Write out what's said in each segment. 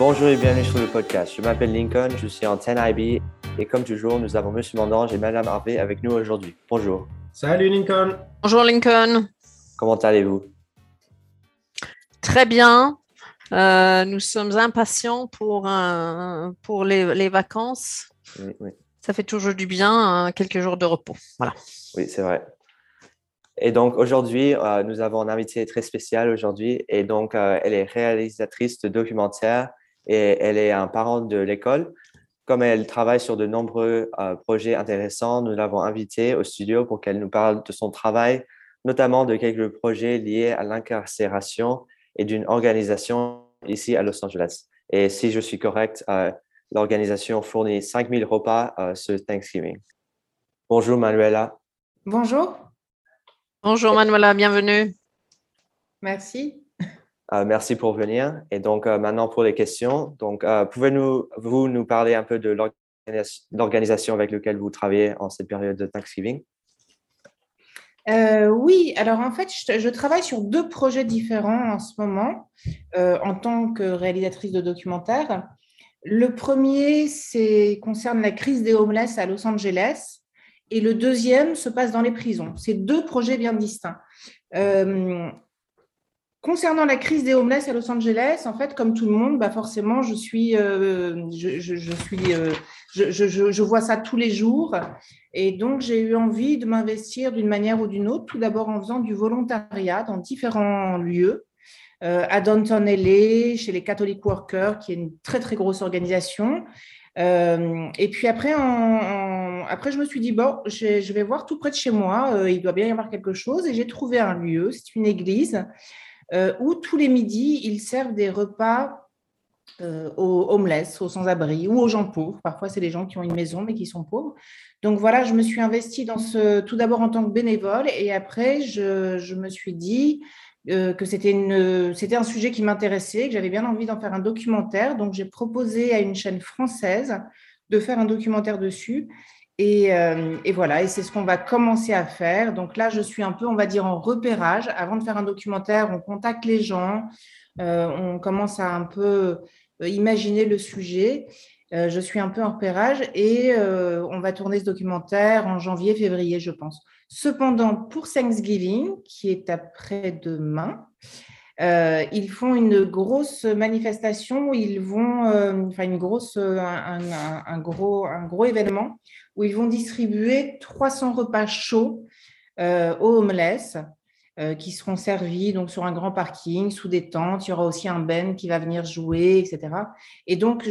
Bonjour et bienvenue sur le podcast. Je m'appelle Lincoln, je suis en 10IB et comme toujours, nous avons Monsieur Mandange et Madame Harvey avec nous aujourd'hui. Bonjour. Salut Lincoln. Bonjour Lincoln. Comment allez-vous? Très bien. Euh, nous sommes impatients pour, pour les, vacances. Oui, oui. Ça fait toujours du bien, quelques jours de repos. Voilà. Oui, c'est vrai. Et donc aujourd'hui, euh, nous avons un invité très spécial aujourd'hui. Et donc, euh, elle est réalisatrice de documentaires et elle est un parent de l'école. Comme elle travaille sur de nombreux euh, projets intéressants, nous l'avons invitée au studio pour qu'elle nous parle de son travail, notamment de quelques projets liés à l'incarcération et d'une organisation ici à Los Angeles. Et si je suis correct, l'organisation fournit 5000 repas ce Thanksgiving. Bonjour Manuela. Bonjour. Bonjour Manuela, bienvenue. Merci. Euh, merci pour venir. Et donc euh, maintenant pour les questions. Donc euh, pouvez-vous nous parler un peu de l'organisation avec laquelle vous travaillez en cette période de Thanksgiving? Oui, alors en fait, je, travaille sur deux projets différents en ce moment en tant que réalisatrice de documentaires. Le premier, concerne la crise des homeless à Los Angeles et le deuxième se passe dans les prisons. C'est deux projets bien distincts. Concernant la crise des homeless à Los Angeles, en fait, comme tout le monde, bah forcément, je suis, euh, je, suis, euh, je, vois ça tous les jours, et donc j'ai eu envie de m'investir d'une manière ou d'une autre. Tout d'abord en faisant du volontariat dans différents lieux. à Downton LA, chez les Catholic Workers, qui est une très très grosse organisation, euh, et puis après, après, je me suis dit, bon, je, vais voir tout près de chez moi, euh, il doit bien y avoir quelque chose. Et j'ai trouvé un lieu, c'est une église, euh, où tous les midis, ils servent des repas aux homeless, aux sans-abri ou aux gens pauvres. Parfois, c'est des gens qui ont une maison mais qui sont pauvres. Donc voilà, je me suis investie dans ce, tout d'abord en tant que bénévole et après, je, me suis dit, euh, que c'était un sujet qui m'intéressait, que j'avais bien envie d'en faire un documentaire. Donc, j'ai proposé à une chaîne française de faire un documentaire dessus. Et, euh, et, voilà, et c'est ce qu'on va commencer à faire. Donc là, je suis un peu, on va dire, en repérage. Avant de faire un documentaire, on contacte les gens, euh, on commence à un peu imaginer le sujet. je suis un peu en repérage et on va tourner ce documentaire en janvier, février, je pense. Cependant, pour Thanksgiving, qui est après-demain, euh, ils font une grosse manifestation ils vont, euh, une grosse, un, gros, un gros événement où ils vont distribuer 300 repas chauds euh, aux homeless qui seront servis donc sur un grand parking sous des tentes. Il y aura aussi un band qui va venir jouer, etc. Et donc,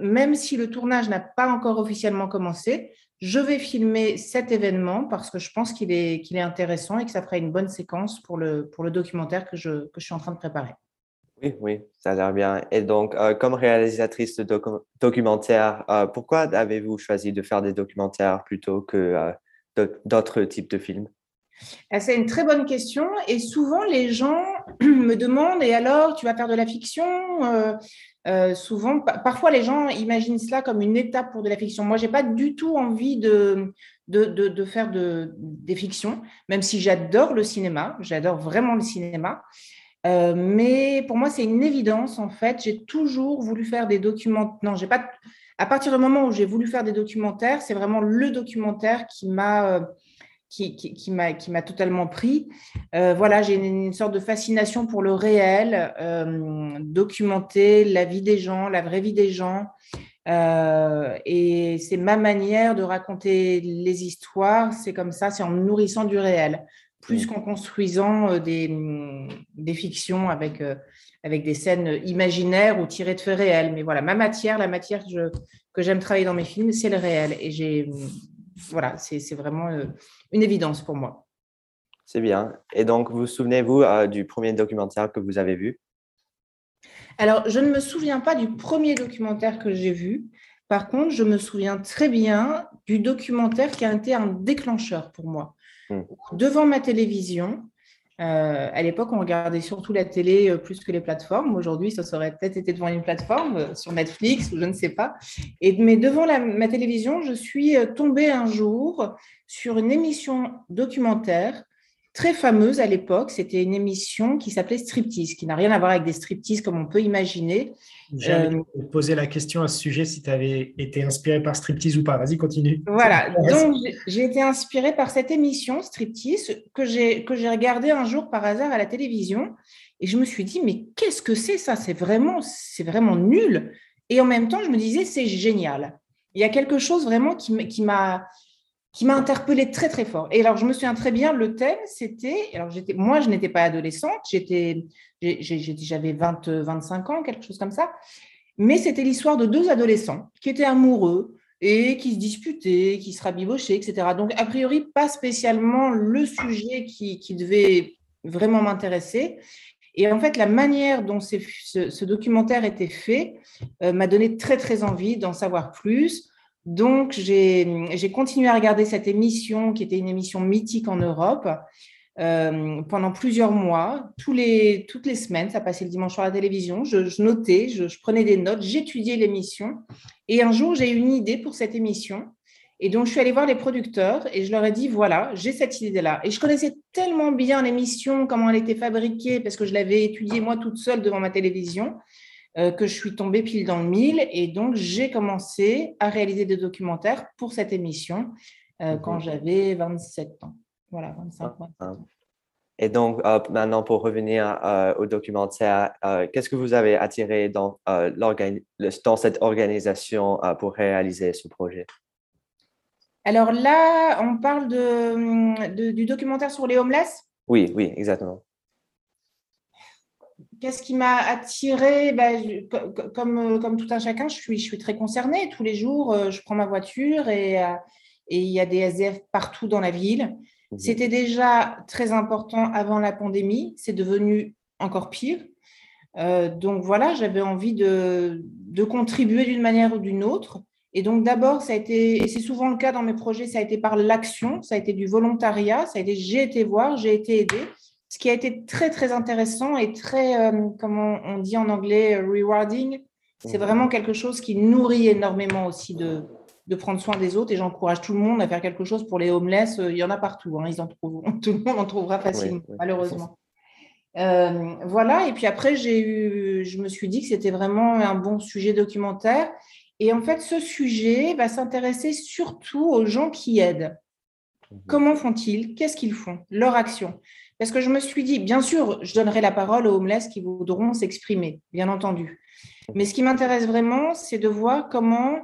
même si le tournage n'a pas encore officiellement commencé, je vais filmer cet événement parce que je pense qu'il est, qu'il est intéressant et que ça fera une bonne séquence pour le, pour le documentaire que je, que je suis en train de préparer. Oui, oui, ça a l'air bien. Et donc, euh, comme réalisatrice de documentaire, euh, pourquoi avez-vous choisi de faire des documentaires plutôt que euh, d'autres types de films? Ah, c'est une très bonne question et souvent les gens me demandent et alors tu vas faire de la fiction? Euh, souvent, parfois les gens imaginent cela comme une étape pour de la fiction. Moi, j'ai pas du tout envie de, de, de, faire de, des fictions, même si j'adore le cinéma, j'adore vraiment le cinéma. Euh, mais pour moi, c'est une évidence en fait. J'ai toujours voulu faire des documents. Non, j'ai pas. À partir du moment où j'ai voulu faire des documentaires, c'est vraiment le documentaire qui m'a qui, qui, m'a totalement pris. Euh, voilà, j'ai une, sorte de fascination pour le réel, euh, documenter la vie des gens, la vraie vie des gens. Euh, et c'est ma manière de raconter les histoires. C'est comme ça, c'est en nourrissant du réel, plus mmh. qu'en construisant des, des, fictions avec, avec des scènes imaginaires ou tirées de faits réels. Mais voilà, ma matière, la matière que j'aime travailler dans mes films, c'est le réel. Et j'ai voilà, c'est vraiment euh, une évidence pour moi. C'est bien. Et donc, vous souvenez-vous euh, du premier documentaire que vous avez vu? Alors, je ne me souviens pas du premier documentaire que j'ai vu. Par contre, je me souviens très bien du documentaire qui a été un déclencheur pour moi. Hmm. Devant ma télévision, euh, à l'époque, on regardait surtout la télé euh, plus que les plateformes. Aujourd'hui, ça serait peut-être été devant une plateforme, euh, sur Netflix ou je ne sais pas. Et, mais devant ma télévision, je suis tombée un jour sur une émission documentaire très fameuse à l'époque. C'était une émission qui s'appelait Striptease, qui n'a rien à voir avec des striptease comme on peut imaginer. J'allais euh, poser la question à ce sujet si tu avais été inspiré par Striptease ou pas. Vas-y, continue. Voilà, donc j'ai été inspirée par cette émission Striptease que j'ai regardée un jour par hasard à la télévision. Et je me suis dit, mais qu'est-ce que c'est ça? C'est vraiment, vraiment nul. Et en même temps, je me disais, c'est génial. Il y a quelque chose vraiment qui m'a qui m'a interpellée très très fort. Et alors je me souviens très bien, le thème c'était, alors j'étais, moi je n'étais pas adolescente, j'étais, j'avais 20, 25 ans, quelque chose comme ça, mais c'était l'histoire de deux adolescents qui étaient amoureux et qui se disputaient, qui se rabibochaient, etc. Donc a priori pas spécialement le sujet qui, devait vraiment m'intéresser. Et en fait, la manière dont ce, ce, documentaire était fait euh, m'a donné très, très envie d'en savoir plus. Donc, j'ai continué à regarder cette émission, qui était une émission mythique en Europe, euh, pendant plusieurs mois, toutes les semaines. Ça passait le dimanche soir à la télévision. Je, notais, je, prenais des notes, j'étudiais l'émission. Et un jour, j'ai eu une idée pour cette émission. Et donc, je suis allée voir les producteurs et je leur ai dit, voilà, j'ai cette idée-là. Et je connaissais tellement bien l'émission, comment elle était fabriquée, parce que je l'avais étudiée moi toute seule devant ma télévision. Euh, que je suis tombée pile dans le mille. Et donc, j'ai commencé à réaliser des documentaires pour cette émission euh, quand j'avais 27 ans. Voilà, 25 ans. Ah, ah. Et donc, euh, maintenant, pour revenir au documentaire, qu'est-ce que vous avez attiré dans, dans cette organisation pour réaliser ce projet? Alors là, on parle de, du documentaire sur les homeless? Oui, oui, exactement. Qu'est-ce qui m'a attiré ben, comme, comme tout un chacun, je suis, je suis très concernée. Tous les jours, euh, je prends ma voiture et, euh, il y a des SDF partout dans la ville. Mhm. C'était déjà très important avant la pandémie. C'est devenu encore pire. Euh, donc voilà, j'avais envie de, de contribuer d'une manière ou d'une autre. Et donc d'abord, ça a été, et c'est souvent le cas dans mes projets, ça a été par l'action, ça a été du volontariat, ça a été j'ai été voir, j'ai été aidé ce qui a été très, très intéressant et très, euh, comment on dit en anglais, rewarding. C'est mhm. vraiment quelque chose qui nourrit énormément aussi de, de prendre soin des autres et j'encourage tout le monde à faire quelque chose pour les homeless. Euh, il y en a partout, hein, ils en trouveront. tout le monde en trouvera facilement, malheureusement. Euh, voilà, et puis après, j'ai eu, je me suis dit que c'était vraiment un bon sujet documentaire. Et en fait, ce sujet va s'intéresser surtout aux gens qui aident. Mhm. Comment font-ils? Qu'est-ce qu'ils font? Leur action? Parce que je me suis dit, bien sûr, je donnerai la parole aux homeless qui voudront s'exprimer, bien entendu. Mais ce qui m'intéresse vraiment, c'est de voir comment,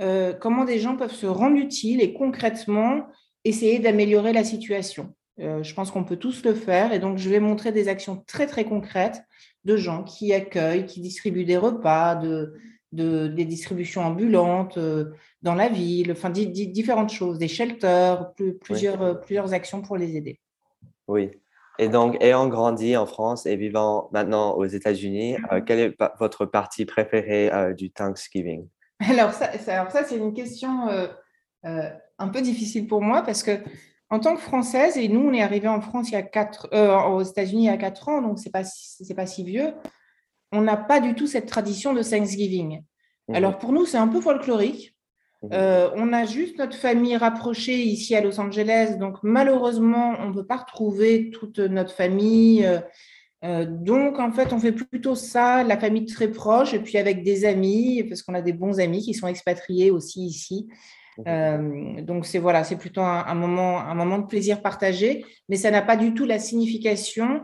euh, comment des gens peuvent se rendre utiles et concrètement essayer d'améliorer la situation. Euh, je pense qu'on peut tous le faire et donc je vais montrer des actions très très concrètes de gens qui accueillent, qui distribuent des repas, de, de des distributions ambulantes euh, dans la ville, enfin différentes choses, des shelters, plusieurs, plusieurs actions pour les aider. Oui, et donc, ayant grandi en France et vivant maintenant aux États-Unis, euh, quelle est votre partie préférée euh, du Thanksgiving? Alors ça, ça c'est une question euh, un peu difficile pour moi parce que en tant que Française, et nous, on est arrivé en France il y a quatre, aux États-Unis il y a quatre ans, donc c'est pas c'est pas si vieux. On n'a pas du tout cette tradition de Thanksgiving. Mmh alors pour nous, c'est un peu folklorique. Mmh euh, on a juste notre famille rapprochée ici à Los Angeles, donc malheureusement, on ne peut pas retrouver toute notre famille. Euh, euh, donc, en fait, on fait plutôt ça, la famille très proche, et puis avec des amis, parce qu'on a des bons amis qui sont expatriés aussi ici. Mmh donc, c'est voilà, c'est plutôt un, moment, un moment de plaisir partagé, mais ça n'a pas du tout la signification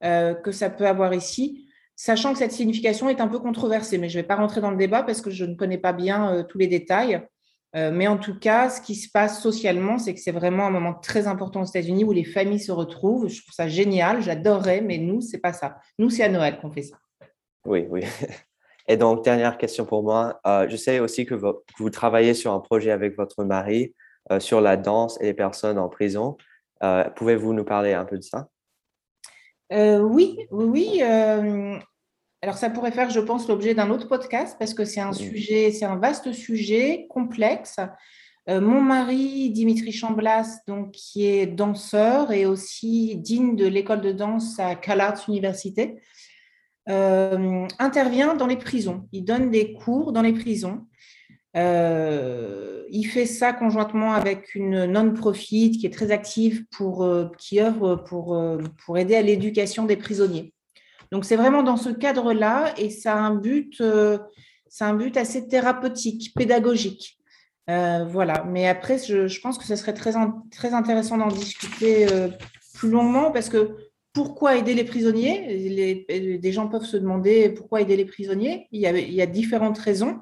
que ça peut avoir ici sachant que cette signification est un peu controversée, mais je ne vais pas rentrer dans le débat parce que je ne connais pas bien tous les détails. Euh, mais en tout cas, ce qui se passe socialement, c'est que c'est vraiment un moment très important aux États-Unis où les familles se retrouvent. Je trouve ça génial, j'adorerais, mais nous, c'est pas ça. Nous, c'est à Noël qu'on fait ça. Oui, oui. Et donc, dernière question pour moi. Euh, je sais aussi que, vous travaillez sur un projet avec votre mari euh, sur la danse et les personnes en prison. Pouvez-vous nous parler un peu de ça? oui, oui, oui. Alors, ça pourrait faire, je pense, l'objet d'un autre podcast parce que c'est un sujet, c'est un vaste sujet complexe. Euh, mon mari, Dimitri Chamblas, donc, qui est danseur et aussi digne de l'école de danse à CalArts Université, euh, intervient dans les prisons. Il donne des cours dans les prisons. Euh, il fait ça conjointement avec une non-profit qui est très active pour, qui œuvre pour, pour aider à l'éducation des prisonniers. Donc, c'est vraiment dans ce cadre-là et ça a un but, c'est un but assez thérapeutique, pédagogique. voilà. Mais après, je, pense que ce serait très, très intéressant d'en discuter plus longuement parce que pourquoi aider les prisonniers? Des gens peuvent se demander pourquoi aider les prisonniers. Il y a, différentes raisons.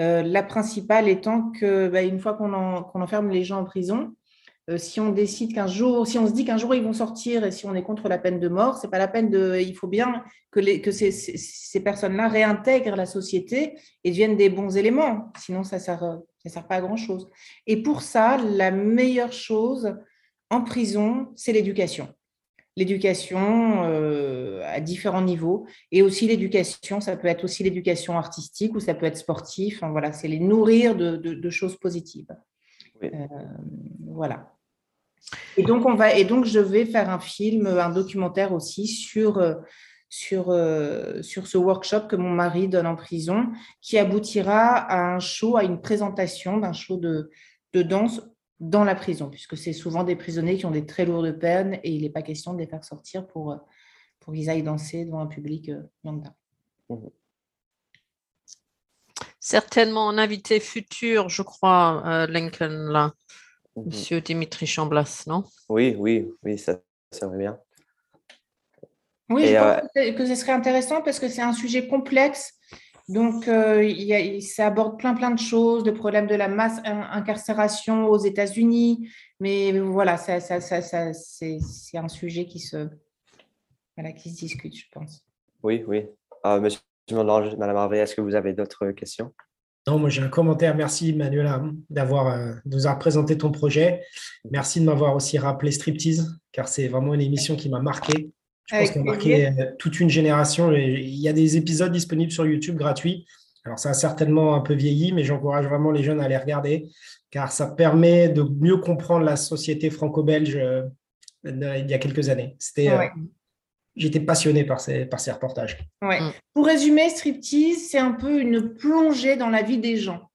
Euh, la principale étant que, bah, une fois qu'on enferme les gens en prison, euh, si on décide qu'un jour, si on se dit qu'un jour ils vont sortir et si on est contre la peine de mort, c'est pas la peine de. Il faut bien que, les, que ces, ces personnes-là réintègrent la société et deviennent des bons éléments. Sinon, ça sert, ça sert pas à grand chose. Et pour ça, la meilleure chose en prison, c'est l'éducation l'éducation euh, à différents niveaux et aussi l'éducation, ça peut être aussi l'éducation artistique ou ça peut être sportif. voilà, c'est les nourrir de, choses positives. Euh, voilà. Et donc on va et donc je vais faire un film, un documentaire aussi sur sur, sur ce workshop que mon mari donne en prison, qui aboutira à un show, à une présentation d'un show de, de danse dans la prison, puisque c'est souvent des prisonniers qui ont des très lourdes peines et il n'est pas question de les faire sortir pour, euh, pour qu'ils aillent danser devant un public euh, lambda. Certainement un invité futur, je crois, euh, Lincoln, là. Mmh. Monsieur Dimitri Chamblas, non? Oui, oui, oui, ça serait bien. Oui, je pense que ce serait intéressant parce que c'est un sujet complexe donc, euh, il ça aborde plein, plein de choses, le problème de la masse incarcération aux États-Unis. Mais voilà, ça, ça, ça, c'est un sujet qui se, voilà, qui se discute, je pense. Oui, oui. Euh, monsieur Madame Harvey, est-ce que vous avez d'autres questions? Non, moi j'ai un commentaire. Merci Manuela d'avoir euh, de nous avoir présenté ton projet. Merci de m'avoir aussi rappelé Striptease, car c'est vraiment une émission qui m'a marqué. Je pense qu'on a marqué euh, toute une génération. Il y a des épisodes disponibles sur YouTube gratuits. Alors, ça a certainement un peu vieilli, mais j'encourage vraiment les jeunes à les regarder, car ça permet de mieux comprendre la société franco-belge euh, il y a quelques années. C'était, euh, J'étais passionné par ces, par ces reportages. Ouais. Mm. Pour résumer, Striptease, c'est un peu une plongée dans la vie des gens.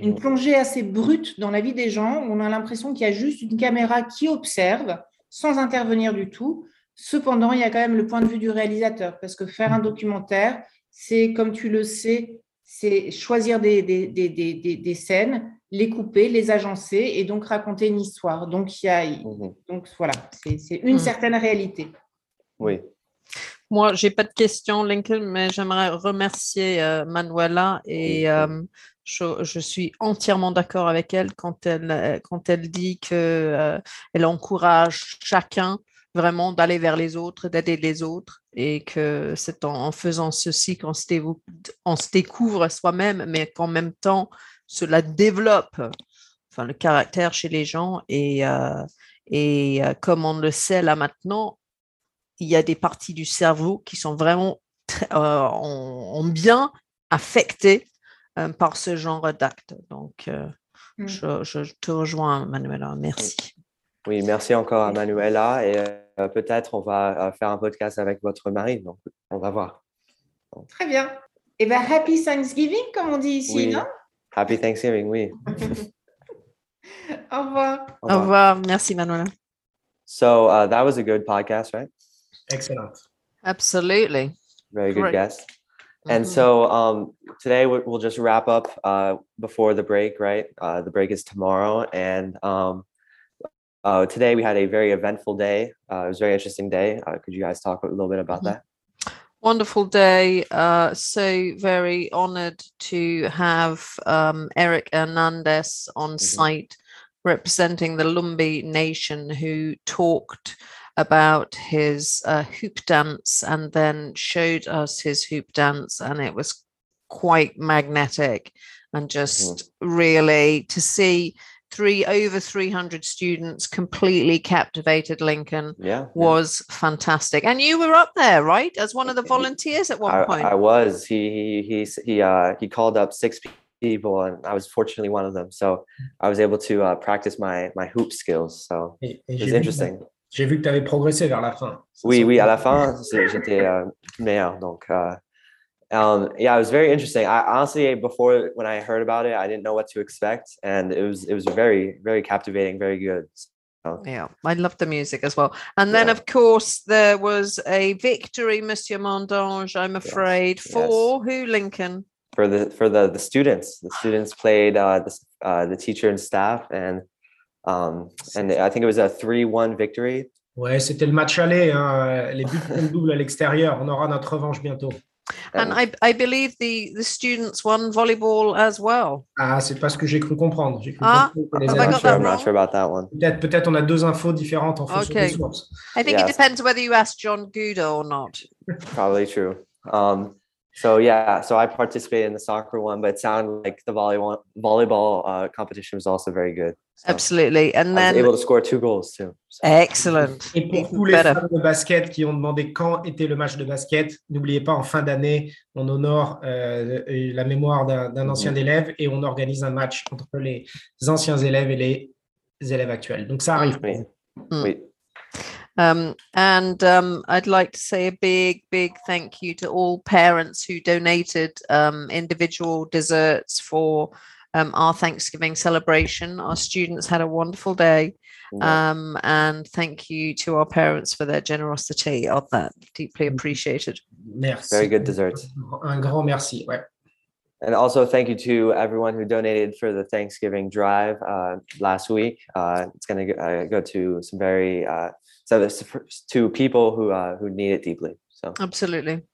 Une plongée assez brute dans la vie des gens. On a l'impression qu'il y a juste une caméra qui observe sans intervenir du tout. Cependant, il y a quand même le point de vue du réalisateur, parce que faire un mm. documentaire, c'est, comme tu le sais, c'est choisir des, des, scènes, les couper, les agencer et donc raconter une histoire. Donc, il y a, donc voilà, c'est une mm. certaine réalité. Oui. Moi, j'ai pas de questions, Lincoln, mais j'aimerais remercier euh, Manuela et euh, je, suis entièrement d'accord avec elle quand elle, quand elle dit qu'elle euh, elle encourage chacun vraiment d'aller vers les autres, d'aider les autres, et que c'est en, faisant ceci qu'on se, se découvre soi-même, mais qu'en même temps, cela développe enfin, le caractère chez les gens. Et, euh, et euh, comme on le sait là maintenant, il y a des parties du cerveau qui sont vraiment euh, bien affectées par ce genre d'actes. Donc, mmh. je, je, te rejoins, Manuela. Merci. Oui, merci encore à Manuela et euh, peut-être on va euh, faire un podcast avec votre mari, donc on va voir. Très bien. Et eh bien, Happy Thanksgiving, comme on dit ici, non? Happy Thanksgiving, oui. Au revoir. Au revoir. Merci, Manuela. So uh, that was a good podcast, right? Excellent. Absolutely. Very good Great. guest. And mm-hmm. so um, today we'll just wrap up uh, before the break, right? Uh, the break is tomorrow, and um, Uh, today we had a very eventful day. Uh, it was a very interesting day. Uh, could you guys talk a little bit about mm-hmm. that? Wonderful day. Uh, so very honored to have um, Eric Hernandez on mm-hmm. site representing the Lumbi Nation who talked about his uh, hoop dance and then showed us his hoop dance and it was quite magnetic and just mm-hmm. really to see three over 300 students completely captivated lincoln yeah was yeah. fantastic. And you were up there right as one of the volunteers at one I, point? I was. He he he he, uh, he called up six people and i was fortunately one of them. So i was able to uh, practice my my hoop skills. So it was interesting J'ai vu que tu avais progressé vers la fin. Oui, oui, à la fin, j'étais euh, meilleur. Donc, euh, Um, yeah, it was very interesting. I honestly, before when I heard about it, I didn't know what to expect, and it was it was very very captivating, very good. So. Yeah, I love the music as well. And then, yeah. of course, there was a victory, Monsieur Mondange. I'm afraid yes. for yes. who, Lincoln? For the for the the students. The students played uh, the uh, the teacher and staff, and um, and I think it was a three-one victory. Ouais, c'était le match aller. Hein. Les buts double à l'extérieur. On aura notre revanche bientôt. And I, I believe the, the students won volleyball as well. Ah, c'est pas ce que j'ai cru comprendre. Cru ah, comprendre les sure, I'm not sure about that one. Peut-être, peut-être on a deux infos différentes en fonction okay. des sources. I think yes. it depends whether you ask John Gouda or not. Probably true. Um, so yeah, so I participated in the soccer one, but it sounded like the volleyball volleyball uh, competition was also very good. So Absolutely, and then able to score two goals too. So. Excellent. Et pour tous les fans de basket qui ont demandé quand était le match de basket, n'oubliez pas en fin d'année, on honore euh, la mémoire d'un ancien mm -hmm. élève et on organise un match entre les anciens élèves et les élèves actuels. Donc ça arrive. Oui. Mm. oui. Um, and um, I'd like to say a big, big thank you to all parents who donated um, individual desserts for um, our Thanksgiving celebration. Our students had a wonderful day. Um, and thank you to our parents for their generosity of that. Deeply mm-hmm. appreciated. Merci. Very good desserts. Un grand merci. Ouais. And also thank you to everyone who donated for the Thanksgiving drive uh, last week. Uh, it's going to uh, go to some very uh, so to people who uh, who need it deeply. So absolutely.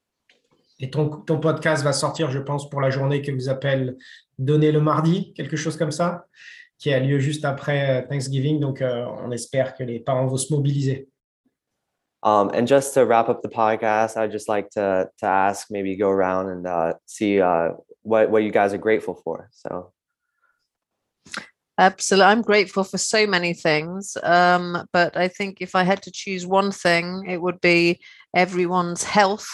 Et ton, ton podcast va sortir, je pense, pour la journée que vous appelle Donner le mardi, quelque chose comme ça, qui a lieu juste après euh, Thanksgiving. Donc, euh, on espère que les parents vont se mobiliser. Um, and just to wrap up the podcast, I'd just like to to ask, maybe go around and uh, see uh, what what you guys are grateful for. So. Absolutely. I'm grateful for so many things. Um, but I think if I had to choose one thing, it would be everyone's health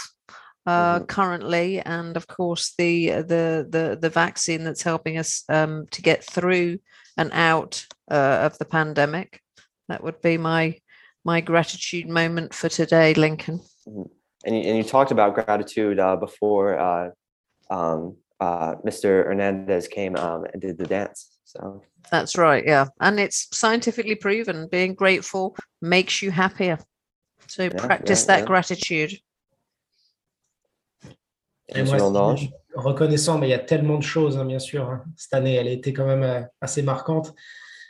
uh, mm-hmm. currently, and of course the the the the vaccine that's helping us um, to get through and out uh, of the pandemic. That would be my my gratitude moment for today, Lincoln. Mm-hmm. And you, and you talked about gratitude uh, before uh, um, uh, Mr. Hernandez came um, and did the dance. So that's right, yeah, and it's scientifically proven. Being grateful makes you happier. So yeah, practice yeah, that yeah. gratitude. Et moi, reconnaissant, mais il y a tellement de choses, hein, bien sûr. Hein. Cette année, elle a été quand même euh, assez marquante.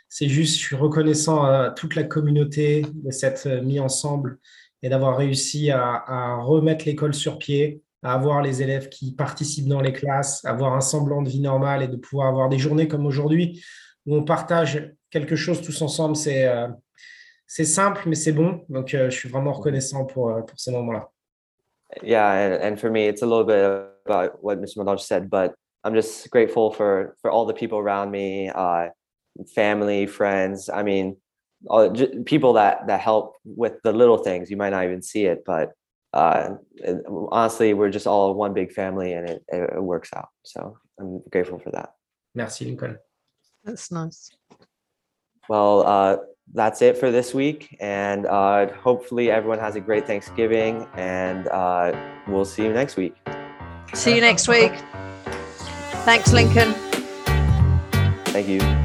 C'est juste, je suis reconnaissant à toute la communauté de s'être euh, mis ensemble et d'avoir réussi à, à remettre l'école sur pied, à avoir les élèves qui participent dans les classes, avoir un semblant de vie normale et de pouvoir avoir des journées comme aujourd'hui où on partage quelque chose tous ensemble. C'est euh, c'est simple, mais c'est bon. Donc, euh, je suis vraiment reconnaissant pour, euh, pour ces moments-là. Yeah, and, and for me, it's a little bit about what Mr. Madaj said, but I'm just grateful for for all the people around me, uh, family, friends. I mean, all, people that that help with the little things. You might not even see it, but uh, honestly, we're just all one big family, and it, it works out. So I'm grateful for that. Merci, Lincoln. That's nice. Well, uh, that's it for this week. And uh, hopefully, everyone has a great Thanksgiving. And uh, we'll see you next week. See you next week. Thanks, Lincoln. Thank you.